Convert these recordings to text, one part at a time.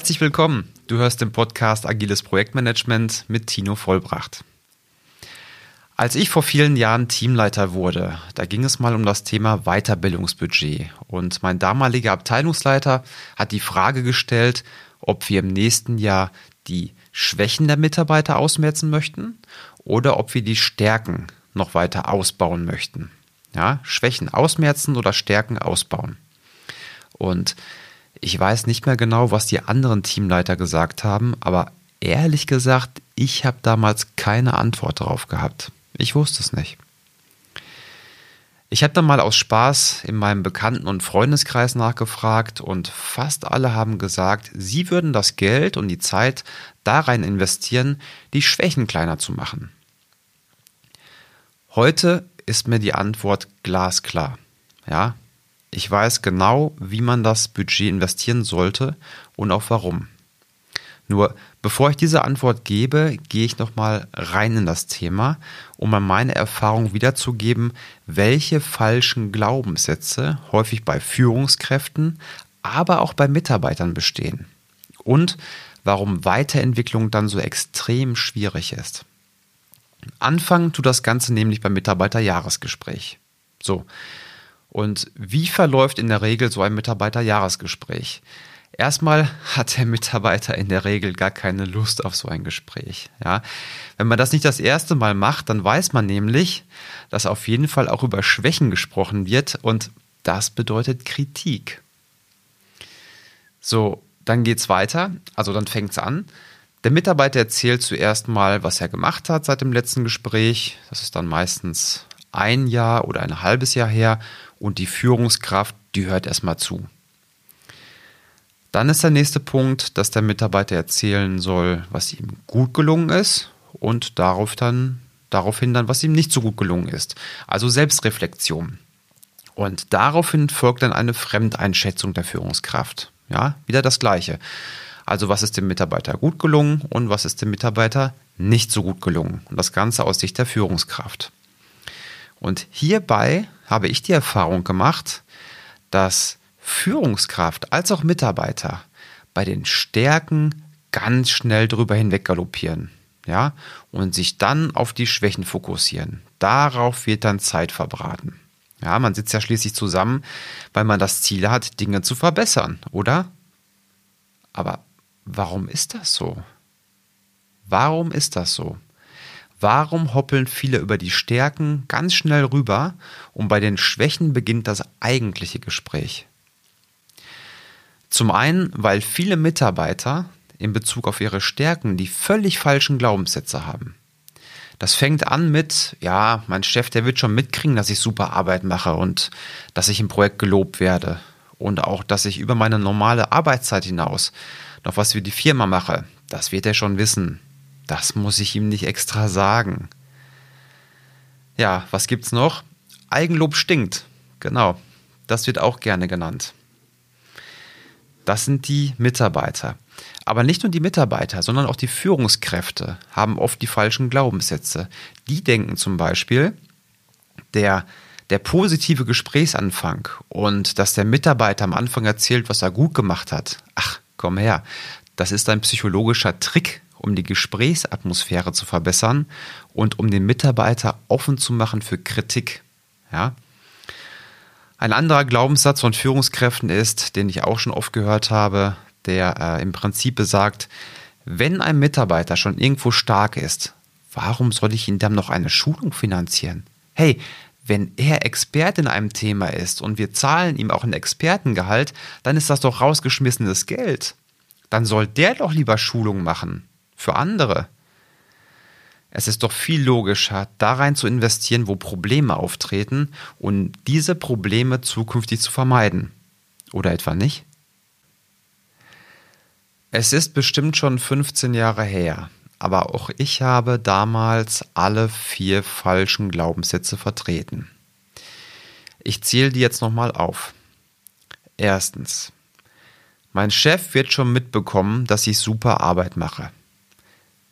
Herzlich willkommen. Du hörst den Podcast Agiles Projektmanagement mit Tino Vollbracht. Als ich vor vielen Jahren Teamleiter wurde, da ging es mal um das Thema Weiterbildungsbudget. Und mein damaliger Abteilungsleiter hat die Frage gestellt, ob wir im nächsten Jahr die Schwächen der Mitarbeiter ausmerzen möchten oder ob wir die Stärken noch weiter ausbauen möchten. Ja, Schwächen ausmerzen oder Stärken ausbauen. Und ich weiß nicht mehr genau, was die anderen Teamleiter gesagt haben, aber ehrlich gesagt, ich habe damals keine Antwort darauf gehabt. Ich wusste es nicht. Ich habe dann mal aus Spaß in meinem Bekannten- und Freundeskreis nachgefragt und fast alle haben gesagt, sie würden das Geld und die Zeit da rein investieren, die Schwächen kleiner zu machen. Heute ist mir die Antwort glasklar. Ja, ich weiß genau, wie man das Budget investieren sollte und auch warum. Nur bevor ich diese Antwort gebe, gehe ich nochmal rein in das Thema, um an meine Erfahrung wiederzugeben, welche falschen Glaubenssätze häufig bei Führungskräften, aber auch bei Mitarbeitern bestehen. Und warum Weiterentwicklung dann so extrem schwierig ist. Anfangen tut das Ganze nämlich beim Mitarbeiterjahresgespräch. So, und wie verläuft in der Regel so ein Mitarbeiterjahresgespräch? Erstmal hat der Mitarbeiter in der Regel gar keine Lust auf so ein Gespräch. Ja, wenn man das nicht das erste Mal macht, dann weiß man nämlich, dass auf jeden Fall auch über Schwächen gesprochen wird und das bedeutet Kritik. So, dann geht's weiter. Also dann fängt's an. Der Mitarbeiter erzählt zuerst mal, was er gemacht hat seit dem letzten Gespräch. Das ist dann meistens ein Jahr oder ein halbes Jahr her und die Führungskraft, die hört erstmal zu. Dann ist der nächste Punkt, dass der Mitarbeiter erzählen soll, was ihm gut gelungen ist und darauf dann, daraufhin dann, was ihm nicht so gut gelungen ist. Also Selbstreflexion. Und daraufhin folgt dann eine Fremdeinschätzung der Führungskraft. Ja, wieder das Gleiche. Also was ist dem Mitarbeiter gut gelungen und was ist dem Mitarbeiter nicht so gut gelungen. Und das Ganze aus Sicht der Führungskraft. Und hierbei habe ich die Erfahrung gemacht, dass Führungskraft als auch Mitarbeiter bei den Stärken ganz schnell drüber hinweg galoppieren. Ja, und sich dann auf die Schwächen fokussieren. Darauf wird dann Zeit verbraten. Ja, man sitzt ja schließlich zusammen, weil man das Ziel hat, Dinge zu verbessern, oder? Aber warum ist das so? Warum ist das so? Warum hoppeln viele über die Stärken ganz schnell rüber und bei den Schwächen beginnt das eigentliche Gespräch? Zum einen, weil viele Mitarbeiter in Bezug auf ihre Stärken die völlig falschen Glaubenssätze haben. Das fängt an mit, ja, mein Chef, der wird schon mitkriegen, dass ich super Arbeit mache und dass ich im Projekt gelobt werde und auch, dass ich über meine normale Arbeitszeit hinaus noch was für die Firma mache. Das wird er schon wissen. Das muss ich ihm nicht extra sagen. Ja, was gibt's noch? Eigenlob stinkt. Genau. Das wird auch gerne genannt. Das sind die Mitarbeiter. Aber nicht nur die Mitarbeiter, sondern auch die Führungskräfte haben oft die falschen Glaubenssätze. Die denken zum Beispiel, der, der positive Gesprächsanfang und dass der Mitarbeiter am Anfang erzählt, was er gut gemacht hat. Ach, komm her. Das ist ein psychologischer Trick, um die Gesprächsatmosphäre zu verbessern und um den Mitarbeiter offen zu machen für Kritik. Ja? Ein anderer Glaubenssatz von Führungskräften ist, den ich auch schon oft gehört habe, der äh, im Prinzip besagt, wenn ein Mitarbeiter schon irgendwo stark ist, warum soll ich ihm dann noch eine Schulung finanzieren? Hey, wenn er Experte in einem Thema ist und wir zahlen ihm auch ein Expertengehalt, dann ist das doch rausgeschmissenes Geld. Dann soll der doch lieber Schulung machen für andere. Es ist doch viel logischer, da rein zu investieren, wo Probleme auftreten und diese Probleme zukünftig zu vermeiden. Oder etwa nicht? Es ist bestimmt schon 15 Jahre her, aber auch ich habe damals alle vier falschen Glaubenssätze vertreten. Ich zähle die jetzt nochmal auf. Erstens. Mein Chef wird schon mitbekommen, dass ich super Arbeit mache.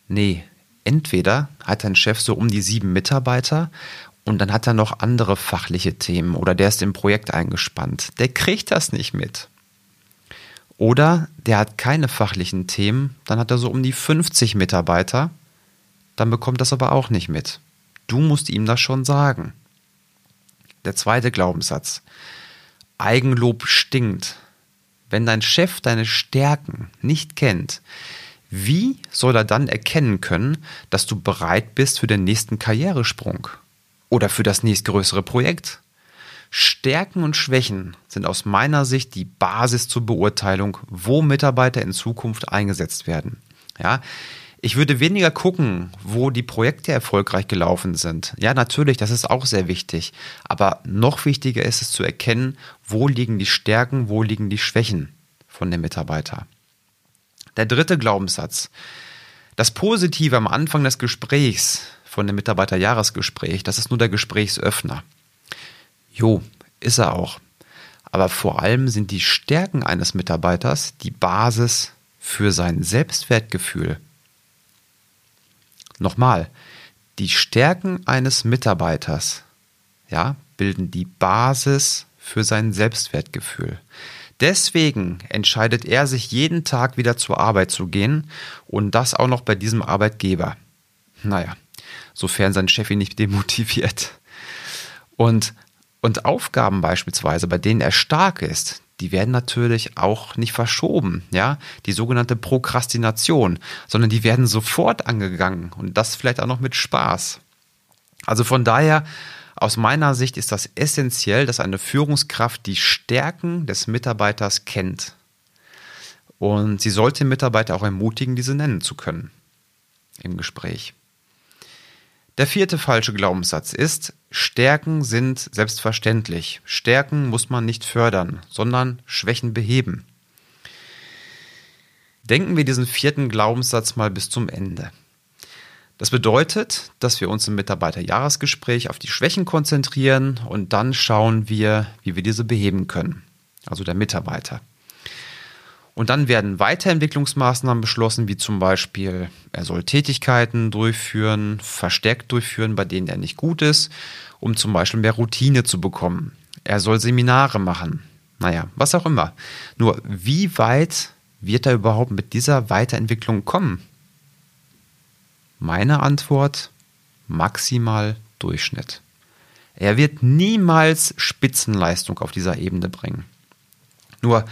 Nee, entweder hat dein Chef so um die sieben Mitarbeiter und dann hat er noch andere fachliche Themen oder der ist im Projekt eingespannt. Der kriegt das nicht mit. Oder der hat keine fachlichen Themen, dann hat er so um die 50 Mitarbeiter, dann bekommt das aber auch nicht mit. Du musst ihm das schon sagen. Der zweite Glaubenssatz. Eigenlob stinkt. Wenn dein Chef deine Stärken nicht kennt, wie soll er dann erkennen können, dass du bereit bist für den nächsten Karrieresprung oder für das nächstgrößere Projekt? Stärken und Schwächen sind aus meiner Sicht die Basis zur Beurteilung, wo Mitarbeiter in Zukunft eingesetzt werden. Ja, ich würde weniger gucken, wo die Projekte erfolgreich gelaufen sind. Ja, natürlich, das ist auch sehr wichtig. Aber noch wichtiger ist es zu erkennen, wo liegen die Stärken, wo liegen die Schwächen von dem Mitarbeiter. Der dritte Glaubenssatz. Das Positive am Anfang des Gesprächs von dem Mitarbeiterjahresgespräch, das ist nur der Gesprächsöffner. Jo, ist er auch. Aber vor allem sind die Stärken eines Mitarbeiters die Basis für sein Selbstwertgefühl. Nochmal, die Stärken eines Mitarbeiters ja, bilden die Basis für sein Selbstwertgefühl. Deswegen entscheidet er sich jeden Tag wieder zur Arbeit zu gehen und das auch noch bei diesem Arbeitgeber. Naja, sofern sein Chef ihn nicht demotiviert. Und, und Aufgaben beispielsweise, bei denen er stark ist, die werden natürlich auch nicht verschoben, ja, die sogenannte Prokrastination, sondern die werden sofort angegangen und das vielleicht auch noch mit Spaß. Also von daher, aus meiner Sicht ist das essentiell, dass eine Führungskraft die Stärken des Mitarbeiters kennt. Und sie sollte Mitarbeiter auch ermutigen, diese nennen zu können im Gespräch. Der vierte falsche Glaubenssatz ist, Stärken sind selbstverständlich. Stärken muss man nicht fördern, sondern Schwächen beheben. Denken wir diesen vierten Glaubenssatz mal bis zum Ende. Das bedeutet, dass wir uns im Mitarbeiterjahresgespräch auf die Schwächen konzentrieren und dann schauen wir, wie wir diese beheben können. Also der Mitarbeiter. Und dann werden Weiterentwicklungsmaßnahmen beschlossen, wie zum Beispiel, er soll Tätigkeiten durchführen, verstärkt durchführen, bei denen er nicht gut ist, um zum Beispiel mehr Routine zu bekommen. Er soll Seminare machen. Naja, was auch immer. Nur, wie weit wird er überhaupt mit dieser Weiterentwicklung kommen? Meine Antwort, maximal Durchschnitt. Er wird niemals Spitzenleistung auf dieser Ebene bringen. Nur,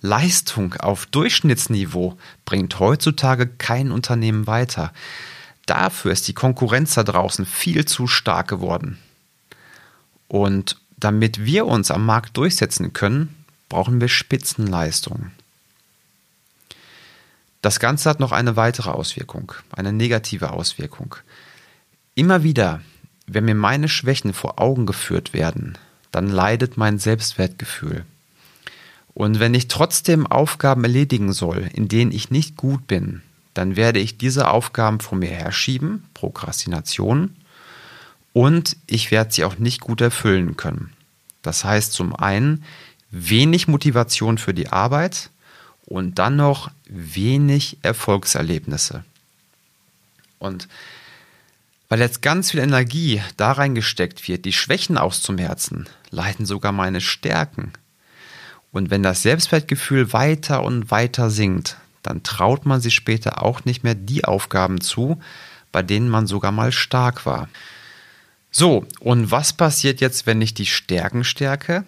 Leistung auf Durchschnittsniveau bringt heutzutage kein Unternehmen weiter. Dafür ist die Konkurrenz da draußen viel zu stark geworden. Und damit wir uns am Markt durchsetzen können, brauchen wir Spitzenleistungen. Das Ganze hat noch eine weitere Auswirkung, eine negative Auswirkung. Immer wieder, wenn mir meine Schwächen vor Augen geführt werden, dann leidet mein Selbstwertgefühl. Und wenn ich trotzdem Aufgaben erledigen soll, in denen ich nicht gut bin, dann werde ich diese Aufgaben vor mir herschieben, Prokrastination, und ich werde sie auch nicht gut erfüllen können. Das heißt zum einen wenig Motivation für die Arbeit und dann noch wenig Erfolgserlebnisse. Und weil jetzt ganz viel Energie da reingesteckt wird, die Schwächen auszumerzen, leiden sogar meine Stärken. Und wenn das Selbstwertgefühl weiter und weiter sinkt, dann traut man sich später auch nicht mehr die Aufgaben zu, bei denen man sogar mal stark war. So, und was passiert jetzt, wenn ich die Stärken stärke?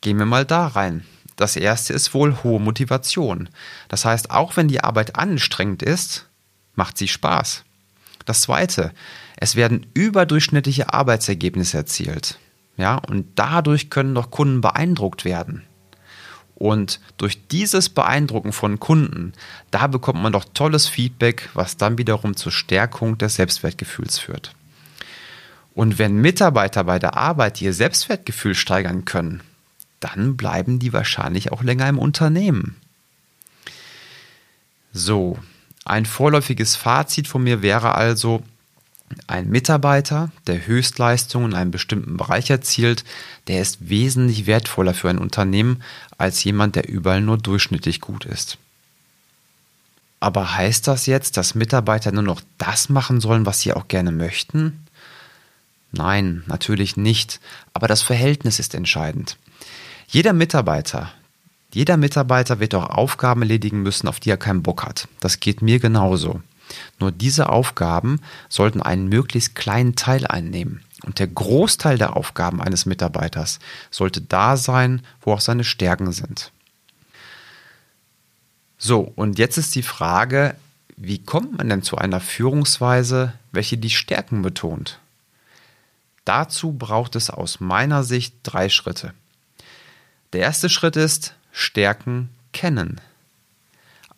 Gehen wir mal da rein. Das erste ist wohl hohe Motivation. Das heißt, auch wenn die Arbeit anstrengend ist, macht sie Spaß. Das zweite, es werden überdurchschnittliche Arbeitsergebnisse erzielt. Ja, und dadurch können doch Kunden beeindruckt werden. Und durch dieses Beeindrucken von Kunden, da bekommt man doch tolles Feedback, was dann wiederum zur Stärkung des Selbstwertgefühls führt. Und wenn Mitarbeiter bei der Arbeit ihr Selbstwertgefühl steigern können, dann bleiben die wahrscheinlich auch länger im Unternehmen. So, ein vorläufiges Fazit von mir wäre also, ein Mitarbeiter, der Höchstleistungen in einem bestimmten Bereich erzielt, der ist wesentlich wertvoller für ein Unternehmen als jemand, der überall nur durchschnittlich gut ist. Aber heißt das jetzt, dass Mitarbeiter nur noch das machen sollen, was sie auch gerne möchten? Nein, natürlich nicht, aber das Verhältnis ist entscheidend. Jeder Mitarbeiter, Jeder Mitarbeiter wird auch Aufgaben erledigen müssen, auf die er keinen Bock hat. Das geht mir genauso. Nur diese Aufgaben sollten einen möglichst kleinen Teil einnehmen. Und der Großteil der Aufgaben eines Mitarbeiters sollte da sein, wo auch seine Stärken sind. So, und jetzt ist die Frage, wie kommt man denn zu einer Führungsweise, welche die Stärken betont? Dazu braucht es aus meiner Sicht drei Schritte. Der erste Schritt ist Stärken kennen.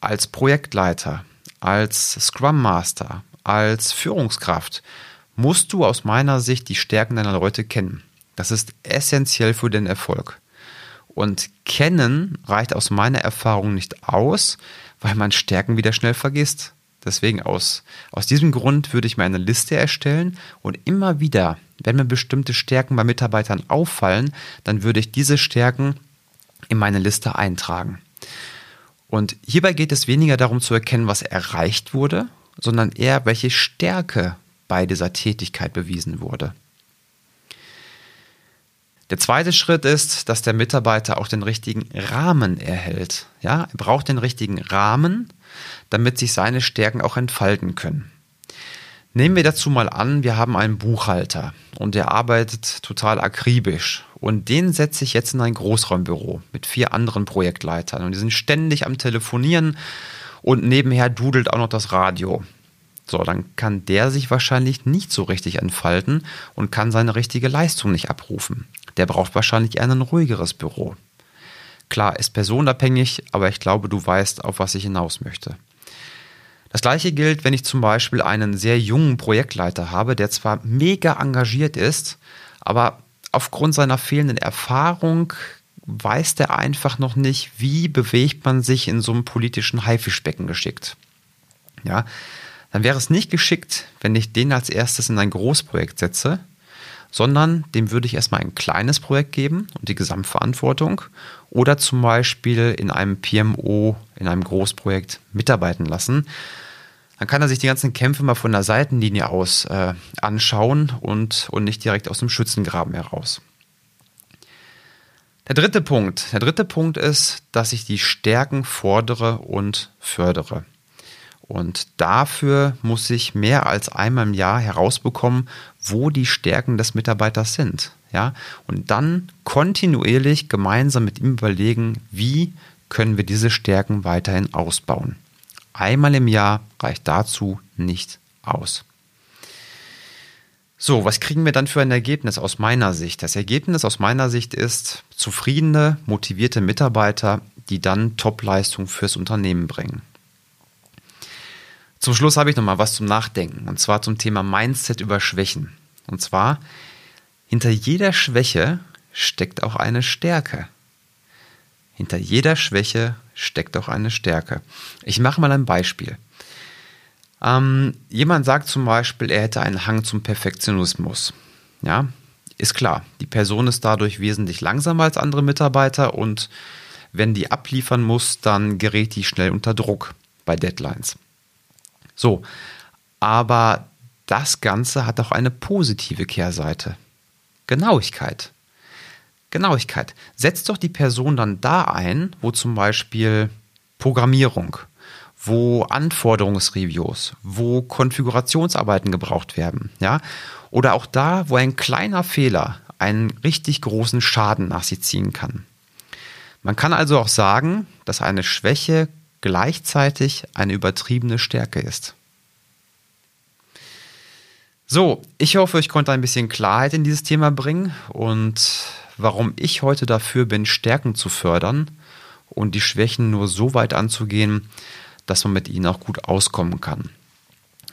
Als Projektleiter, als Scrum Master, als Führungskraft musst du aus meiner Sicht die Stärken deiner Leute kennen. Das ist essentiell für den Erfolg. Und kennen reicht aus meiner Erfahrung nicht aus, weil man Stärken wieder schnell vergisst. Deswegen aus, aus diesem Grund würde ich mir eine Liste erstellen und immer wieder, wenn mir bestimmte Stärken bei Mitarbeitern auffallen, dann würde ich diese Stärken in meine Liste eintragen. Und hierbei geht es weniger darum zu erkennen, was erreicht wurde, sondern eher, welche Stärke bei dieser Tätigkeit bewiesen wurde. Der zweite Schritt ist, dass der Mitarbeiter auch den richtigen Rahmen erhält. Ja, er braucht den richtigen Rahmen, damit sich seine Stärken auch entfalten können. Nehmen wir dazu mal an, wir haben einen Buchhalter und der arbeitet total akribisch. Und den setze ich jetzt in ein Großraumbüro mit vier anderen Projektleitern. Und die sind ständig am Telefonieren und nebenher dudelt auch noch das Radio. So, dann kann der sich wahrscheinlich nicht so richtig entfalten und kann seine richtige Leistung nicht abrufen. Der braucht wahrscheinlich eher ein ruhigeres Büro. Klar, ist personenabhängig, aber ich glaube, du weißt, auf was ich hinaus möchte. Das gleiche gilt, wenn ich zum Beispiel einen sehr jungen Projektleiter habe, der zwar mega engagiert ist, aber aufgrund seiner fehlenden Erfahrung weiß der einfach noch nicht, wie bewegt man sich in so einem politischen Haifischbecken geschickt. Ja, dann wäre es nicht geschickt, wenn ich den als erstes in ein Großprojekt setze, sondern dem würde ich erstmal ein kleines Projekt geben und die Gesamtverantwortung oder zum Beispiel in einem PMO, in einem Großprojekt mitarbeiten lassen. Dann kann er sich die ganzen Kämpfe mal von der Seitenlinie aus äh, anschauen und, und nicht direkt aus dem Schützengraben heraus. Der dritte Punkt. Der dritte Punkt ist, dass ich die Stärken fordere und fördere. Und dafür muss ich mehr als einmal im Jahr herausbekommen, wo die Stärken des Mitarbeiters sind. Ja? Und dann kontinuierlich gemeinsam mit ihm überlegen, wie können wir diese Stärken weiterhin ausbauen. Einmal im Jahr reicht dazu nicht aus. So, was kriegen wir dann für ein Ergebnis aus meiner Sicht? Das Ergebnis aus meiner Sicht ist zufriedene, motivierte Mitarbeiter, die dann Topleistung fürs Unternehmen bringen. Zum Schluss habe ich noch mal was zum Nachdenken und zwar zum Thema Mindset über Schwächen. Und zwar hinter jeder Schwäche steckt auch eine Stärke. Hinter jeder Schwäche steckt auch eine Stärke. Ich mache mal ein Beispiel. Ähm, jemand sagt zum Beispiel, er hätte einen Hang zum Perfektionismus. Ja, ist klar. Die Person ist dadurch wesentlich langsamer als andere Mitarbeiter und wenn die abliefern muss, dann gerät die schnell unter Druck bei Deadlines. So, aber das Ganze hat auch eine positive Kehrseite. Genauigkeit. Genauigkeit. Setzt doch die Person dann da ein, wo zum Beispiel Programmierung, wo Anforderungsreviews, wo Konfigurationsarbeiten gebraucht werden, ja, oder auch da, wo ein kleiner Fehler einen richtig großen Schaden nach sich ziehen kann. Man kann also auch sagen, dass eine Schwäche gleichzeitig eine übertriebene Stärke ist. So, ich hoffe, ich konnte ein bisschen Klarheit in dieses Thema bringen und warum ich heute dafür bin, Stärken zu fördern und die Schwächen nur so weit anzugehen, dass man mit ihnen auch gut auskommen kann.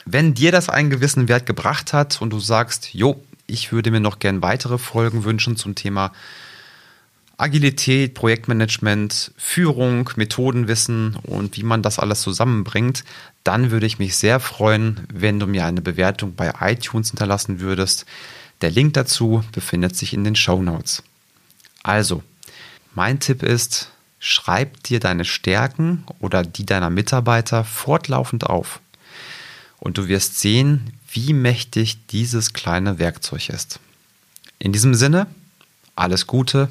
Wenn dir das einen gewissen Wert gebracht hat und du sagst, jo, ich würde mir noch gern weitere Folgen wünschen zum Thema Agilität, Projektmanagement, Führung, Methodenwissen und wie man das alles zusammenbringt, dann würde ich mich sehr freuen, wenn du mir eine Bewertung bei iTunes hinterlassen würdest. Der Link dazu befindet sich in den Show Notes. Also, mein Tipp ist, schreib dir deine Stärken oder die deiner Mitarbeiter fortlaufend auf. Und du wirst sehen, wie mächtig dieses kleine Werkzeug ist. In diesem Sinne, alles Gute,